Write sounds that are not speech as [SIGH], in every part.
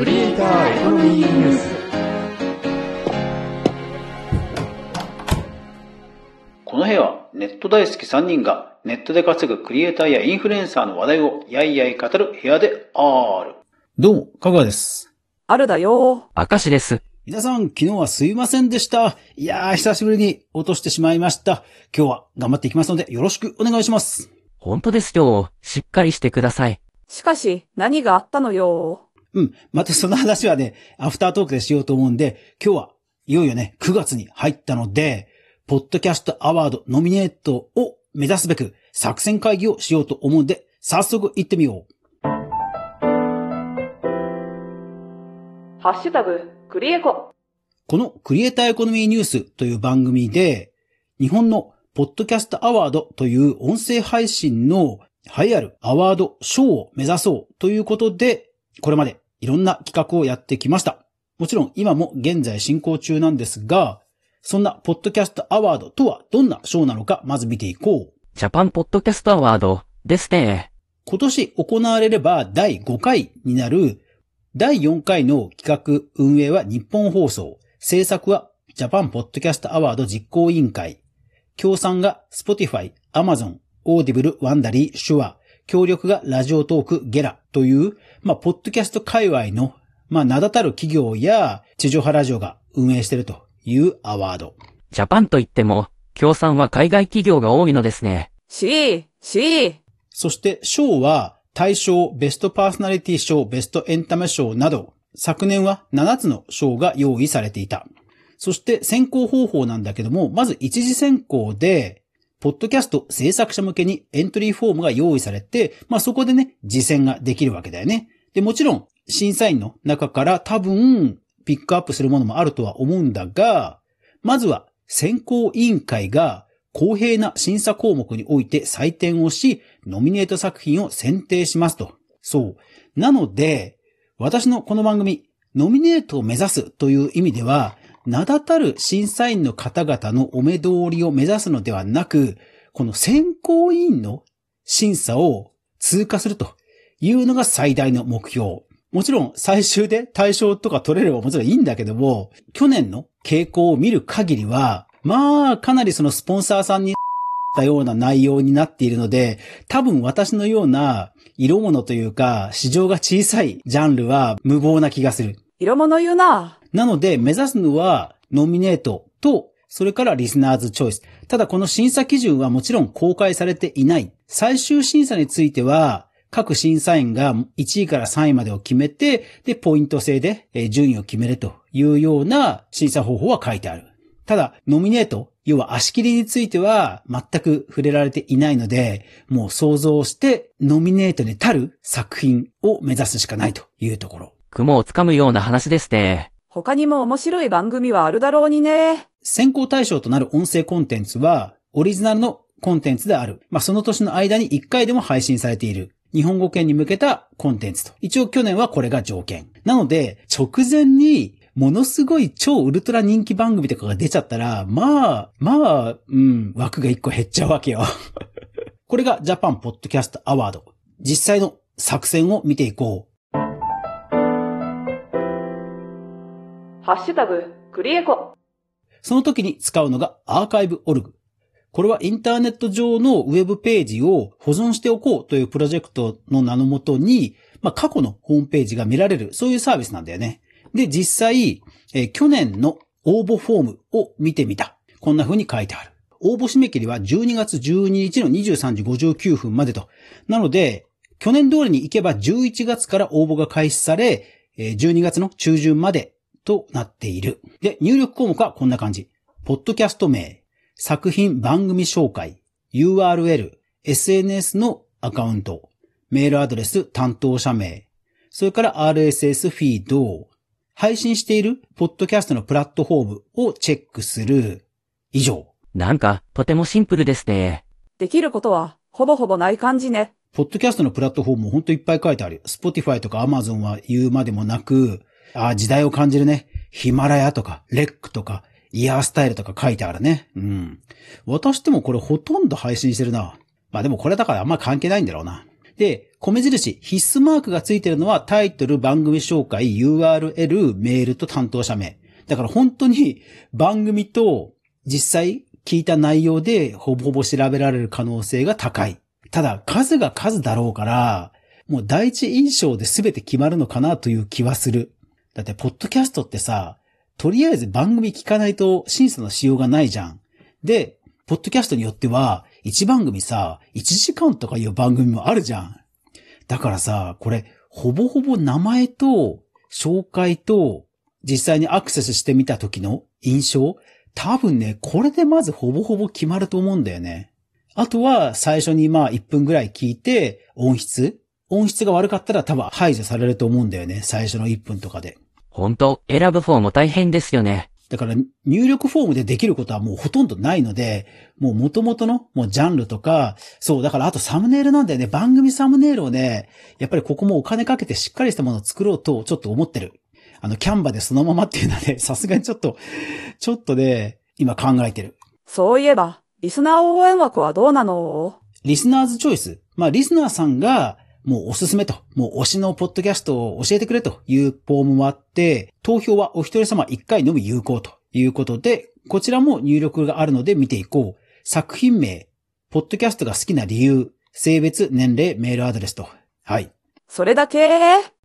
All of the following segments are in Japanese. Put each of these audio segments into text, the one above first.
クリエイターエコノミーニュースこの部屋はネット大好き3人がネットで稼ぐクリエイターやインフルエンサーの話題をやいやい語る部屋である。どうも、かぐわです。あるだよ。明石です。皆さん、昨日はすいませんでした。いやー、久しぶりに落としてしまいました。今日は頑張っていきますので、よろしくお願いします。本当ですよ。しっかりしてください。しかし、何があったのよ。うん。またその話はね、アフタートークでしようと思うんで、今日はいよいよね、9月に入ったので、ポッドキャストアワードノミネートを目指すべく作戦会議をしようと思うんで、早速行ってみよう。ハッシュタグ、クリエコ。このクリエイターエコノミーニュースという番組で、日本のポッドキャストアワードという音声配信の栄えあるアワード賞を目指そうということで、これまでいろんな企画をやってきました。もちろん今も現在進行中なんですが、そんなポッドキャストアワードとはどんな賞なのかまず見ていこう。ジャパンポッドキャストアワードですね。今年行われれば第5回になる第4回の企画運営は日本放送、制作はジャパンポッドキャストアワード実行委員会、協賛が Spotify、Amazon、Audible、ワンダリー、シュア、協力がラジオトーク、ゲラという、まあ、ポッドキャスト界隈の、まあ、名だたる企業や地上波ラジオが運営しているというアワード。ジャパンといっても、協賛は海外企業が多いのですね。しー、しー。そして賞は大賞、ベストパーソナリティ賞、ベストエンタメ賞など、昨年は7つの賞が用意されていた。そして選考方法なんだけども、まず一次選考で、ポッドキャスト制作者向けにエントリーフォームが用意されて、まあそこでね、実践ができるわけだよね。で、もちろん、審査員の中から多分、ピックアップするものもあるとは思うんだが、まずは選考委員会が公平な審査項目において採点をし、ノミネート作品を選定しますと。そう。なので、私のこの番組、ノミネートを目指すという意味では、名だたる審査員の方々のお目通りを目指すのではなく、この選考委員の審査を通過するというのが最大の目標。もちろん最終で対象とか取れればもちろんいいんだけども、去年の傾向を見る限りは、まあ、かなりそのスポンサーさんに [LAUGHS] たような内容になっているので、多分私のような色物というか、市場が小さいジャンルは無謀な気がする。色物言うな。なので、目指すのは、ノミネートと、それからリスナーズチョイス。ただこの審査基準はもちろん公開されていない。最終審査については、各審査員が1位から3位までを決めて、で、ポイント制で順位を決めるというような審査方法は書いてある。ただ、ノミネート、要は足切りについては全く触れられていないので、もう想像してノミネートに足る作品を目指すしかないというところ。雲をつかむような話ですね。他にも面白い番組はあるだろうにね。選考対象となる音声コンテンツは、オリジナルのコンテンツである。まあ、その年の間に1回でも配信されている。日本語圏に向けたコンテンツと。一応去年はこれが条件。なので、直前に、ものすごい超ウルトラ人気番組とかが出ちゃったら、まあ、まあ、うん、枠が1個減っちゃうわけよ。[LAUGHS] これがジャパンポッドキャストアワード。実際の作戦を見ていこう。ハッシュタグ、クリエコ。その時に使うのがアーカイブオルグ。これはインターネット上のウェブページを保存しておこうというプロジェクトの名のもとに、まあ、過去のホームページが見られる、そういうサービスなんだよね。で、実際、えー去年の応募フォームを見てみた。こんな風に書いてある。応募締め切りは12月12日の23時59分までと。なので、去年通りに行けば11月から応募が開始され、12月の中旬までとなっている。で、入力項目はこんな感じ。ポッドキャスト名、作品番組紹介、URL、SNS のアカウント、メールアドレス、担当者名、それから RSS フィード、配信しているポッドキャストのプラットフォームをチェックする。以上。なんか、とてもシンプルですね。できることは、ほぼほぼない感じね。ポッドキャストのプラットフォームもほんといっぱい書いてあるよ。Spotify とか Amazon は言うまでもなく、あー時代を感じるね。ヒマラヤとか、レックとか、イヤースタイルとか書いてあるね。うん。私でもこれほとんど配信してるな。まあでもこれだからあんま関係ないんだろうな。で、米印、必須マークがついてるのはタイトル、番組紹介、URL、メールと担当者名。だから本当に番組と実際聞いた内容でほぼほぼ調べられる可能性が高い。ただ数が数だろうから、もう第一印象で全て決まるのかなという気はする。だって、ポッドキャストってさ、とりあえず番組聞かないと審査のしようがないじゃん。で、ポッドキャストによっては、1番組さ、1時間とかいう番組もあるじゃん。だからさ、これ、ほぼほぼ名前と、紹介と、実際にアクセスしてみた時の印象多分ね、これでまずほぼほぼ決まると思うんだよね。あとは、最初にまあ1分ぐらい聞いて、音質音質が悪かったら多分排除されると思うんだよね。最初の1分とかで。ほんと、選ぶ方も大変ですよね。だから入力フォームでできることはもうほとんどないので、もう元々のもうジャンルとか、そう、だからあとサムネイルなんだよね。番組サムネイルをね、やっぱりここもお金かけてしっかりしたものを作ろうとちょっと思ってる。あの、キャンバでそのままっていうのはね、[LAUGHS] さすがにちょっと、ちょっとね、今考えてる。そういえば、リスナー応援枠はどうなの？リスナーズチョイス。まあ、リスナーさんが、もうおすすめと、もう推しのポッドキャストを教えてくれというフォームもあって、投票はお一人様一回のみ有効ということで、こちらも入力があるので見ていこう。作品名、ポッドキャストが好きな理由、性別、年齢、メールアドレスと。はい。それだけ？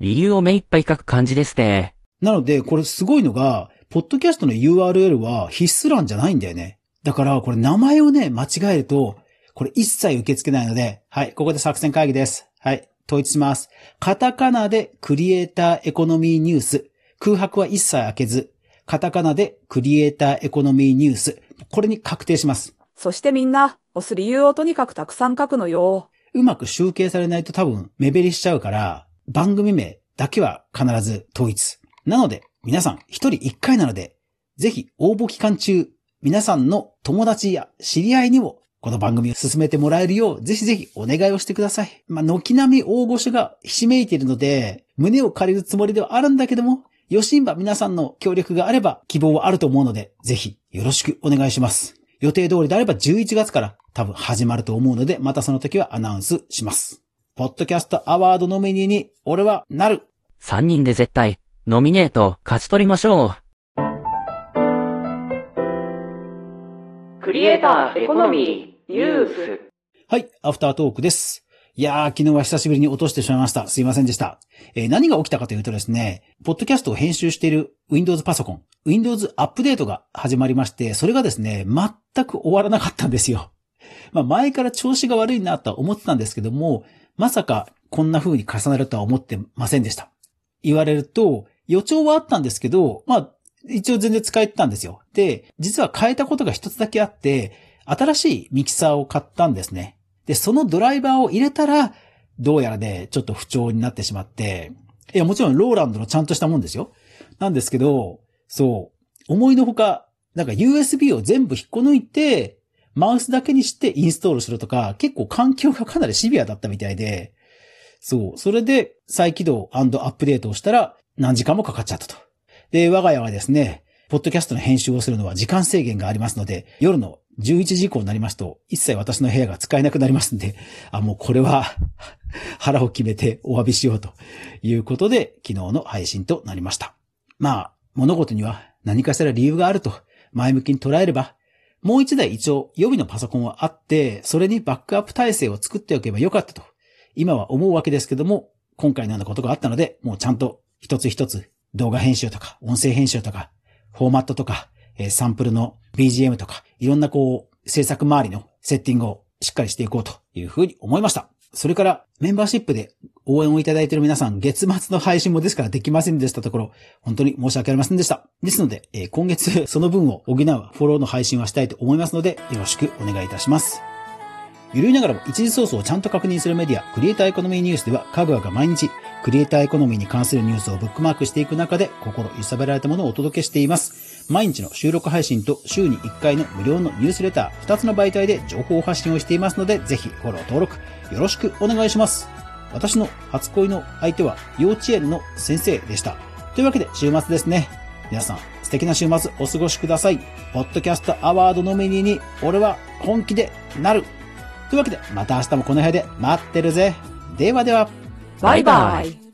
理由を目いっぱい書く感じですね。なので、これすごいのが、ポッドキャストの URL は必須欄じゃないんだよね。だから、これ名前をね、間違えると、これ一切受け付けないので、はい、ここで作戦会議です。はい、統一します。カタカナでクリエイターエコノミーニュース。空白は一切開けず、カタカナでクリエイターエコノミーニュース。これに確定します。そしてみんな、押す理由をとにかくたくさん書くのよ。うまく集計されないと多分目減りしちゃうから、番組名だけは必ず統一。なので、皆さん一人一回なので、ぜひ応募期間中、皆さんの友達や知り合いにもこの番組を進めてもらえるよう、ぜひぜひお願いをしてください。まあ、軒並み大御所がひしめいているので、胸を借りるつもりではあるんだけども、よしんば皆さんの協力があれば希望はあると思うので、ぜひよろしくお願いします。予定通りであれば11月から多分始まると思うので、またその時はアナウンスします。ポッドキャストアワードノミニーに俺はなる。3人で絶対、ノミネート勝ち取りましょう。クリエイターエコノミー、ニュース。はい、アフタートークです。いやー、昨日は久しぶりに落としてしまいました。すいませんでした。えー何が起きたかというとですね、ポッドキャストを編集している Windows パソコン、Windows アップデートが始まりまして、それがですね、全く終わらなかったんですよ。[LAUGHS] まあ前から調子が悪いなとは思ってたんですけども、まさかこんな風に重なるとは思ってませんでした。言われると、予兆はあったんですけど、まあ、一応全然使えてたんですよ。で、実は変えたことが一つだけあって、新しいミキサーを買ったんですね。で、そのドライバーを入れたら、どうやらね、ちょっと不調になってしまって、いや、もちろんローランドのちゃんとしたもんですよ。なんですけど、そう、思いのほか、なんか USB を全部引っこ抜いて、マウスだけにしてインストールするとか、結構環境がかなりシビアだったみたいで、そう、それで再起動アップデートをしたら何時間もかかっちゃったと。で、我が家はですね、ポッドキャストの編集をするのは時間制限がありますので、夜の11時以降になりますと、一切私の部屋が使えなくなりますんで、あ、もうこれは [LAUGHS] 腹を決めてお詫びしようということで、昨日の配信となりました。まあ、物事には何かしら理由があると前向きに捉えれば、もう一台一応予備のパソコンはあって、それにバックアップ体制を作っておけばよかったと、今は思うわけですけども、今回のようなことがあったので、もうちゃんと一つ一つ動画編集とか、音声編集とか、フォーマットとか、えサンプルの BGM とか、いろんなこう、制作周りのセッティングをしっかりしていこうというふうに思いました。それから、メンバーシップで応援をいただいている皆さん、月末の配信もですからできませんでしたところ、本当に申し訳ありませんでした。ですので、え今月その分を補うフォローの配信はしたいと思いますので、よろしくお願いいたします。ゆるいながらも一時ソースをちゃんと確認するメディア、クリエイターエコノミーニュースでは、かぐわが毎日、クリエイターエコノミーに関するニュースをブックマークしていく中で、心揺さぶられたものをお届けしています。毎日の収録配信と週に1回の無料のニュースレター、2つの媒体で情報発信をしていますので、ぜひフォロー登録、よろしくお願いします。私の初恋の相手は幼稚園の先生でした。というわけで週末ですね。皆さん素敵な週末お過ごしください。ポッドキャストアワードノミニーに俺は本気でなる。というわけでまた明日もこの部屋で待ってるぜ。ではでは。バイバイ。